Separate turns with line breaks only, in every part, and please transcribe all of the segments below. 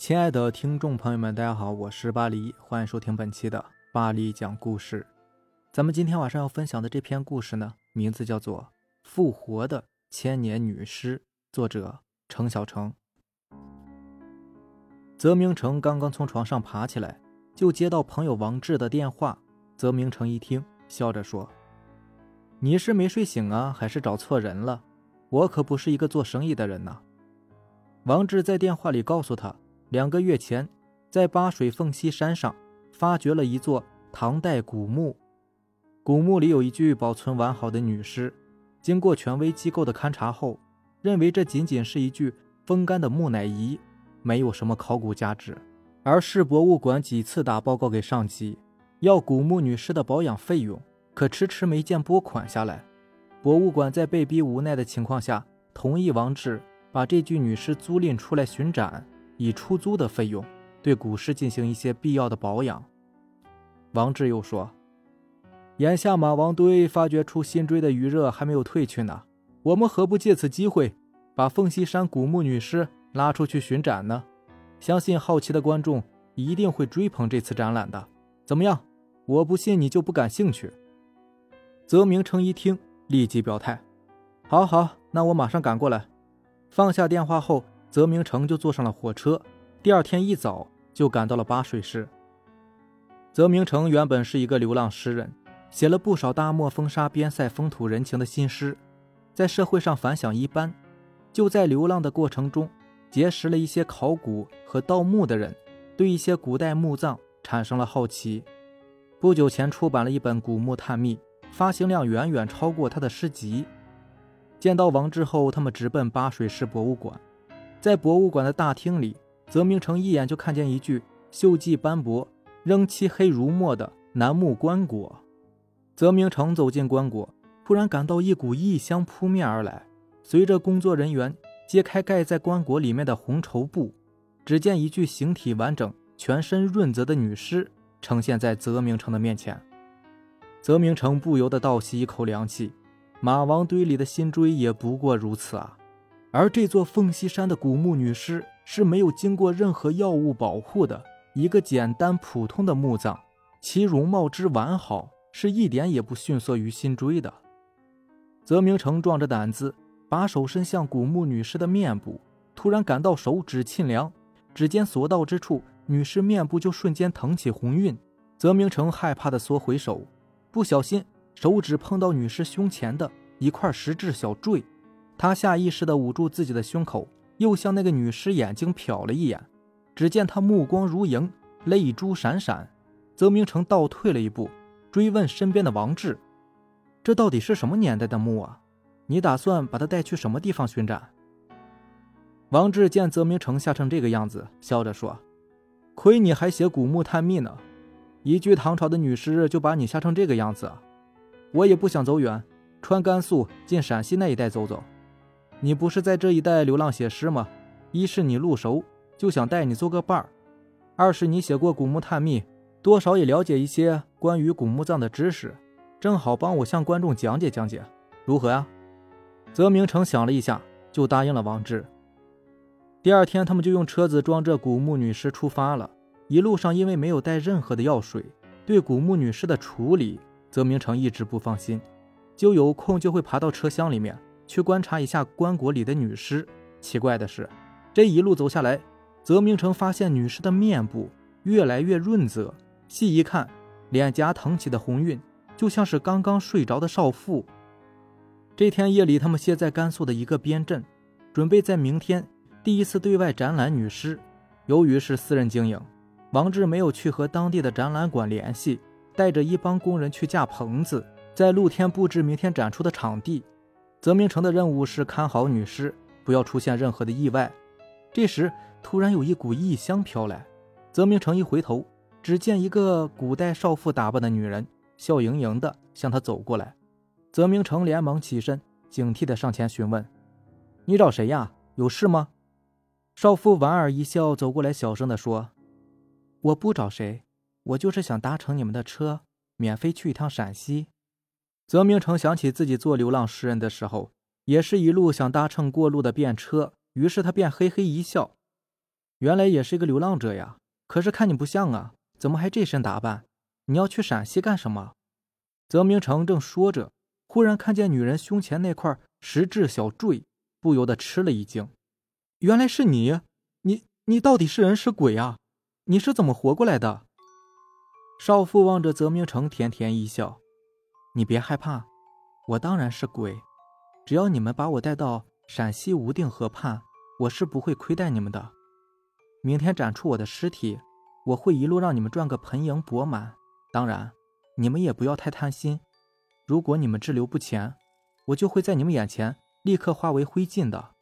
亲爱的听众朋友们，大家好，我是巴黎，欢迎收听本期的巴黎讲故事。咱们今天晚上要分享的这篇故事呢，名字叫做《复活的千年女尸》，作者程小成。泽明成刚刚从床上爬起来，就接到朋友王志的电话。泽明成一听，笑着说：“你是没睡醒啊，还是找错人了？我可不是一个做生意的人呐。”王志在电话里告诉他。两个月前，在巴水凤溪山上发掘了一座唐代古墓，古墓里有一具保存完好的女尸。经过权威机构的勘察后，认为这仅仅是一具风干的木乃伊，没有什么考古价值。而市博物馆几次打报告给上级，要古墓女尸的保养费用，可迟迟没见拨款下来。博物馆在被逼无奈的情况下，同意王志把这具女尸租赁出来巡展。以出租的费用对古尸进行一些必要的保养。王志又说：“眼下马王堆发掘出新锥的余热还没有退去呢，我们何不借此机会把凤溪山古墓女尸拉出去巡展呢？相信好奇的观众一定会追捧这次展览的。怎么样？我不信你就不感兴趣。”泽明成一听，立即表态：“好好，那我马上赶过来。”放下电话后。泽明成就坐上了火车，第二天一早就赶到了巴水市。泽明成原本是一个流浪诗人，写了不少大漠风沙、边塞风土人情的新诗，在社会上反响一般。就在流浪的过程中，结识了一些考古和盗墓的人，对一些古代墓葬产生了好奇。不久前出版了一本《古墓探秘》，发行量远远超过他的诗集。见到王志后，他们直奔巴水市博物馆。在博物馆的大厅里，泽明成一眼就看见一具锈迹斑驳、仍漆黑如墨的楠木棺椁。泽明成走进棺椁，突然感到一股异香扑面而来。随着工作人员揭开盖在棺椁里面的红绸布，只见一具形体完整、全身润泽的女尸呈现在泽明成的面前。泽明成不由得倒吸一口凉气，马王堆里的新锥也不过如此啊！而这座凤溪山的古墓女尸是没有经过任何药物保护的一个简单普通的墓葬，其容貌之完好是一点也不逊色于新锥的。泽明成壮着胆子把手伸向古墓女尸的面部，突然感到手指沁凉，指尖所到之处，女尸面部就瞬间腾起红晕。泽明成害怕的缩回手，不小心手指碰到女尸胸前的一块石质小坠。他下意识地捂住自己的胸口，又向那个女尸眼睛瞟了一眼。只见她目光如萤，泪珠闪闪。泽明成倒退了一步，追问身边的王志：“这到底是什么年代的墓啊？你打算把它带去什么地方巡展？”王志见泽明成吓成这个样子，笑着说：“亏你还写古墓探秘呢，一具唐朝的女尸就把你吓成这个样子。我也不想走远，穿甘肃进陕西那一带走走。”你不是在这一带流浪写诗吗？一是你路熟，就想带你做个伴儿；二是你写过古墓探秘，多少也了解一些关于古墓葬的知识，正好帮我向观众讲解讲解，如何呀？泽明成想了一下，就答应了王志。第二天，他们就用车子装着古墓女尸出发了。一路上，因为没有带任何的药水，对古墓女尸的处理，泽明成一直不放心，就有空就会爬到车厢里面。去观察一下棺椁里的女尸。奇怪的是，这一路走下来，泽明成发现女尸的面部越来越润泽，细一看，脸颊腾起的红晕，就像是刚刚睡着的少妇。这天夜里，他们歇在甘肃的一个边镇，准备在明天第一次对外展览女尸。由于是私人经营，王志没有去和当地的展览馆联系，带着一帮工人去架棚子，在露天布置明天展出的场地。泽明成的任务是看好女尸，不要出现任何的意外。这时，突然有一股异香飘来。泽明成一回头，只见一个古代少妇打扮的女人，笑盈盈的向他走过来。泽明成连忙起身，警惕的上前询问：“你找谁呀？有事吗？”少妇莞尔一笑，走过来，小声的说：“我不找谁，我就是想搭乘你们的车，免费去一趟陕西。”泽明成想起自己做流浪诗人的时候，也是一路想搭乘过路的便车，于是他便嘿嘿一笑。原来也是一个流浪者呀。可是看你不像啊，怎么还这身打扮？你要去陕西干什么？”泽明成正说着，忽然看见女人胸前那块石质小坠，不由得吃了一惊。原来是你，你你到底是人是鬼啊？你是怎么活过来的？少妇望着泽明成，甜甜一笑：“你别害怕，我当然是鬼。只要你们把我带到陕西无定河畔，我是不会亏待你们的。明天展出我的尸体，我会一路让你们赚个盆盈钵满。当然，你们也不要太贪心。如果你们滞留不前，我就会在你们眼前立刻化为灰烬的。”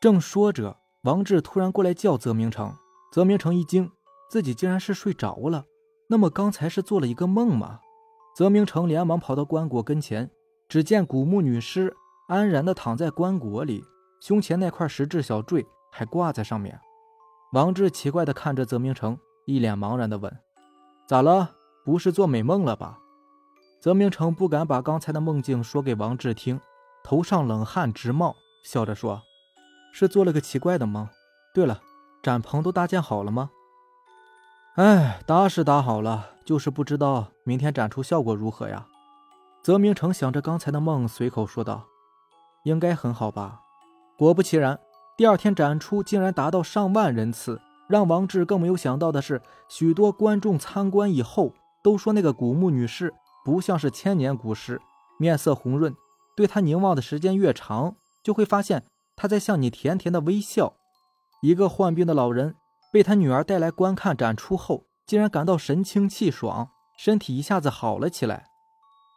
正说着，王志突然过来叫泽明成。泽明成一惊，自己竟然是睡着了。那么刚才是做了一个梦吗？泽明成连忙跑到棺椁跟前，只见古墓女尸安然地躺在棺椁里，胸前那块石质小坠还挂在上面。王志奇怪地看着泽明成，一脸茫然地问：“咋了？不是做美梦了吧？”泽明成不敢把刚才的梦境说给王志听，头上冷汗直冒，笑着说。是做了个奇怪的梦。对了，展棚都搭建好了吗？哎，搭是搭好了，就是不知道明天展出效果如何呀。泽明成想着刚才的梦，随口说道：“应该很好吧。”果不其然，第二天展出竟然达到上万人次。让王志更没有想到的是，许多观众参观以后都说那个古墓女士不像是千年古尸，面色红润，对她凝望的时间越长，就会发现。她在向你甜甜的微笑。一个患病的老人被他女儿带来观看展出后，竟然感到神清气爽，身体一下子好了起来。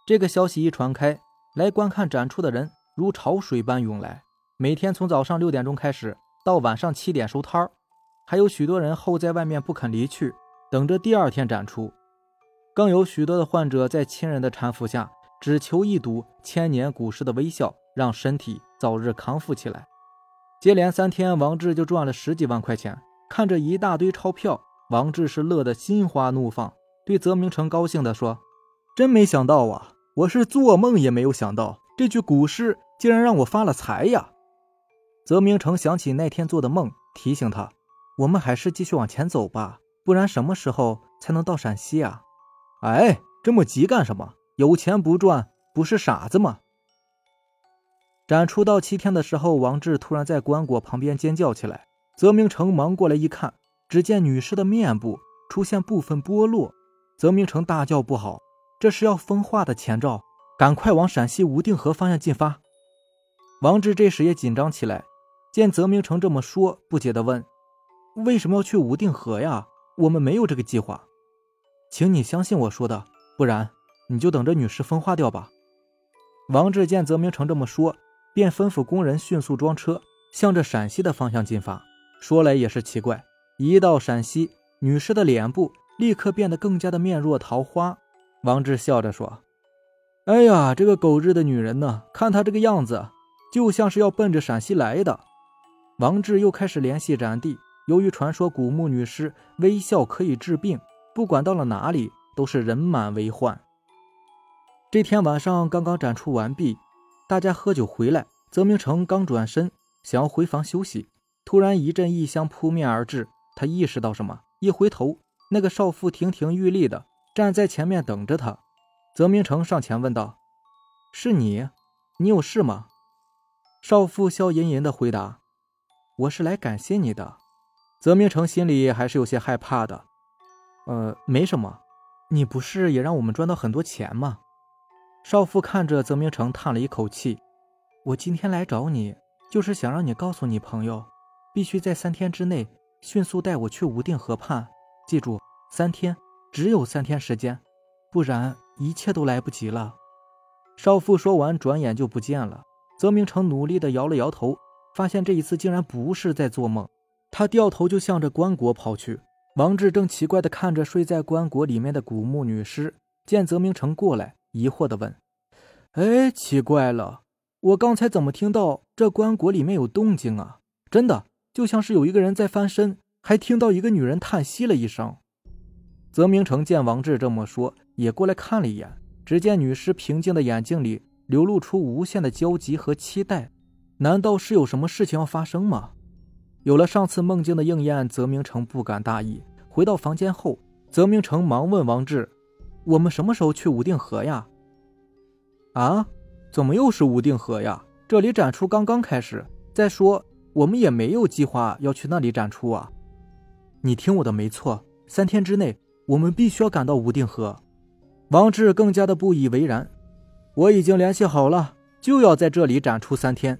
这个消息一传开，来观看展出的人如潮水般涌来。每天从早上六点钟开始，到晚上七点收摊儿，还有许多人候在外面不肯离去，等着第二天展出。更有许多的患者在亲人的搀扶下，只求一睹千年古尸的微笑，让身体早日康复起来。接连三天，王志就赚了十几万块钱。看着一大堆钞票，王志是乐得心花怒放，对泽明成高兴地说：“真没想到啊，我是做梦也没有想到，这具古尸竟然让我发了财呀！”泽明成想起那天做的梦，提醒他：“我们还是继续往前走吧，不然什么时候才能到陕西啊？”“哎，这么急干什么？有钱不赚，不是傻子吗？”展出到七天的时候，王志突然在棺椁旁边尖叫起来。泽明成忙过来一看，只见女尸的面部出现部分剥落。泽明成大叫：“不好，这是要风化的前兆！赶快往陕西无定河方向进发！”王志这时也紧张起来，见泽明成这么说，不解地问：“为什么要去无定河呀？我们没有这个计划，请你相信我说的，不然你就等着女尸风化掉吧。”王志见泽明成这么说。便吩咐工人迅速装车，向着陕西的方向进发。说来也是奇怪，一到陕西，女尸的脸部立刻变得更加的面若桃花。王志笑着说：“哎呀，这个狗日的女人呢？看她这个样子，就像是要奔着陕西来的。”王志又开始联系展地。由于传说古墓女尸微笑可以治病，不管到了哪里都是人满为患。这天晚上刚刚展出完毕。大家喝酒回来，泽明成刚转身想要回房休息，突然一阵异香扑面而至。他意识到什么，一回头，那个少妇亭亭玉立的站在前面等着他。泽明成上前问道：“是你？你有事吗？”少妇笑吟吟的回答：“我是来感谢你的。”泽明成心里还是有些害怕的。“呃，没什么，你不是也让我们赚到很多钱吗？”少妇看着泽明成，叹了一口气：“我今天来找你，就是想让你告诉你朋友，必须在三天之内迅速带我去无定河畔。记住，三天，只有三天时间，不然一切都来不及了。”少妇说完，转眼就不见了。泽明成努力地摇了摇头，发现这一次竟然不是在做梦。他掉头就向着棺椁跑去。王志正奇怪地看着睡在棺椁里面的古墓女尸，见泽明成过来。疑惑地问：“哎，奇怪了，我刚才怎么听到这棺椁里面有动静啊？真的，就像是有一个人在翻身，还听到一个女人叹息了一声。”泽明成见王志这么说，也过来看了一眼，只见女尸平静的眼睛里流露出无限的焦急和期待。难道是有什么事情要发生吗？有了上次梦境的应验，泽明成不敢大意。回到房间后，泽明成忙问王志：“我们什么时候去武定河呀？”“啊，怎么又是武定河呀？这里展出刚刚开始。再说，我们也没有计划要去那里展出啊。”“你听我的，没错。三天之内，我们必须要赶到武定河。”王志更加的不以为然。“我已经联系好了，就要在这里展出三天。”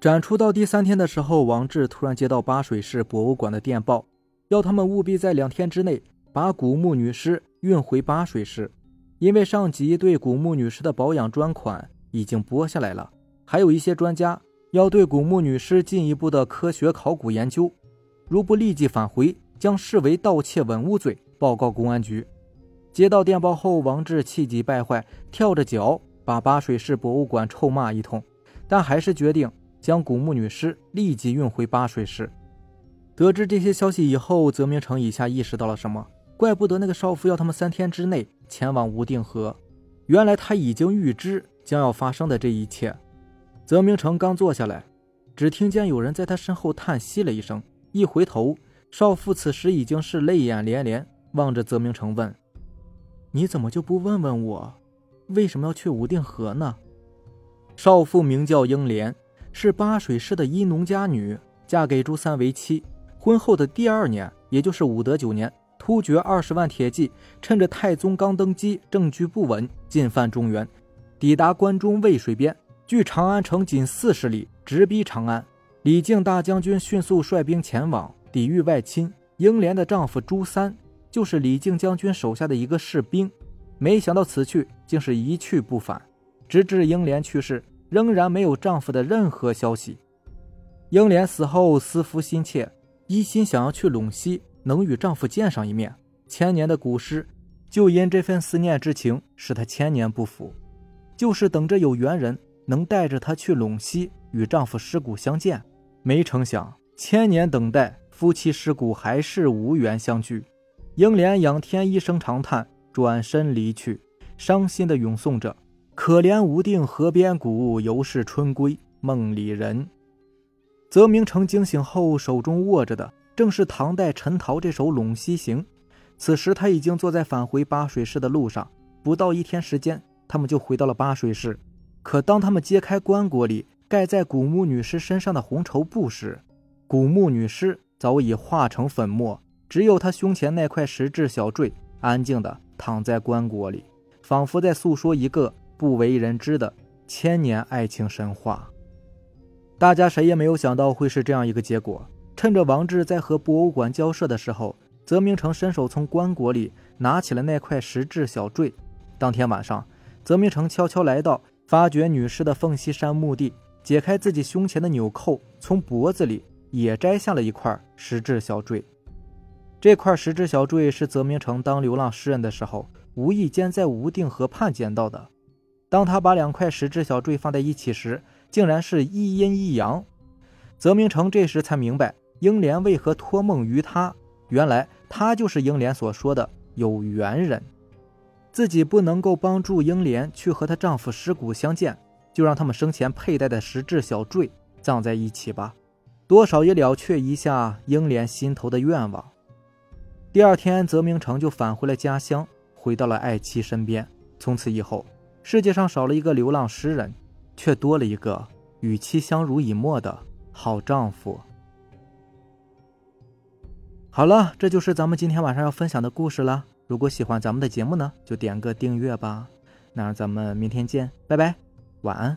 展出到第三天的时候，王志突然接到八水市博物馆的电报，要他们务必在两天之内把古墓女尸运回八水市，因为上级对古墓女尸的保养专款已经拨下来了，还有一些专家要对古墓女尸进一步的科学考古研究，如不立即返回，将视为盗窃文物罪，报告公安局。接到电报后，王志气急败坏，跳着脚把八水市博物馆臭骂一通，但还是决定。将古墓女尸立即运回八水市。得知这些消息以后，泽明成一下意识到了什么，怪不得那个少妇要他们三天之内前往无定河，原来他已经预知将要发生的这一切。泽明成刚坐下来，只听见有人在他身后叹息了一声，一回头，少妇此时已经是泪眼连连，望着泽明成问：“你怎么就不问问我，为什么要去无定河呢？”少妇名叫英莲。是八水市的一农家女，嫁给朱三为妻。婚后的第二年，也就是武德九年，突厥二十万铁骑趁着太宗刚登基，政局不稳，进犯中原，抵达关中渭水边，距长安城仅四十里，直逼长安。李靖大将军迅速率兵前往抵御外侵。英莲的丈夫朱三就是李靖将军手下的一个士兵，没想到此去竟是一去不返，直至英莲去世。仍然没有丈夫的任何消息。英莲死后思夫心切，一心想要去陇西，能与丈夫见上一面。千年的古尸，就因这份思念之情，使她千年不腐。就是等着有缘人能带着她去陇西与丈夫尸骨相见。没成想，千年等待，夫妻尸骨还是无缘相聚。英莲仰天一声长叹，转身离去，伤心的咏诵着。可怜无定河边骨，犹是春归梦里人。泽明成惊醒后，手中握着的正是唐代陈陶这首《陇西行》。此时他已经坐在返回巴水市的路上，不到一天时间，他们就回到了巴水市。可当他们揭开棺椁里盖在古墓女尸身上的红绸布时，古墓女尸早已化成粉末，只有她胸前那块石质小坠安静地躺在棺椁里，仿佛在诉说一个。不为人知的千年爱情神话，大家谁也没有想到会是这样一个结果。趁着王志在和博物馆交涉的时候，泽明成伸手从棺椁里拿起了那块石质小坠。当天晚上，泽明成悄悄来到发掘女尸的凤栖山墓地，解开自己胸前的纽扣，从脖子里也摘下了一块石质小坠。这块石质小坠是泽明成当流浪诗人的时候无意间在无定河畔捡到的。当他把两块石质小坠放在一起时，竟然是一阴一阳。泽明成这时才明白英莲为何托梦于他，原来他就是英莲所说的有缘人。自己不能够帮助英莲去和她丈夫尸骨相见，就让他们生前佩戴的石质小坠葬在一起吧，多少也了却一下英莲心头的愿望。第二天，泽明成就返回了家乡，回到了爱妻身边。从此以后。世界上少了一个流浪诗人，却多了一个与妻相濡以沫的好丈夫。好了，这就是咱们今天晚上要分享的故事了。如果喜欢咱们的节目呢，就点个订阅吧。那咱们明天见，拜拜，晚安。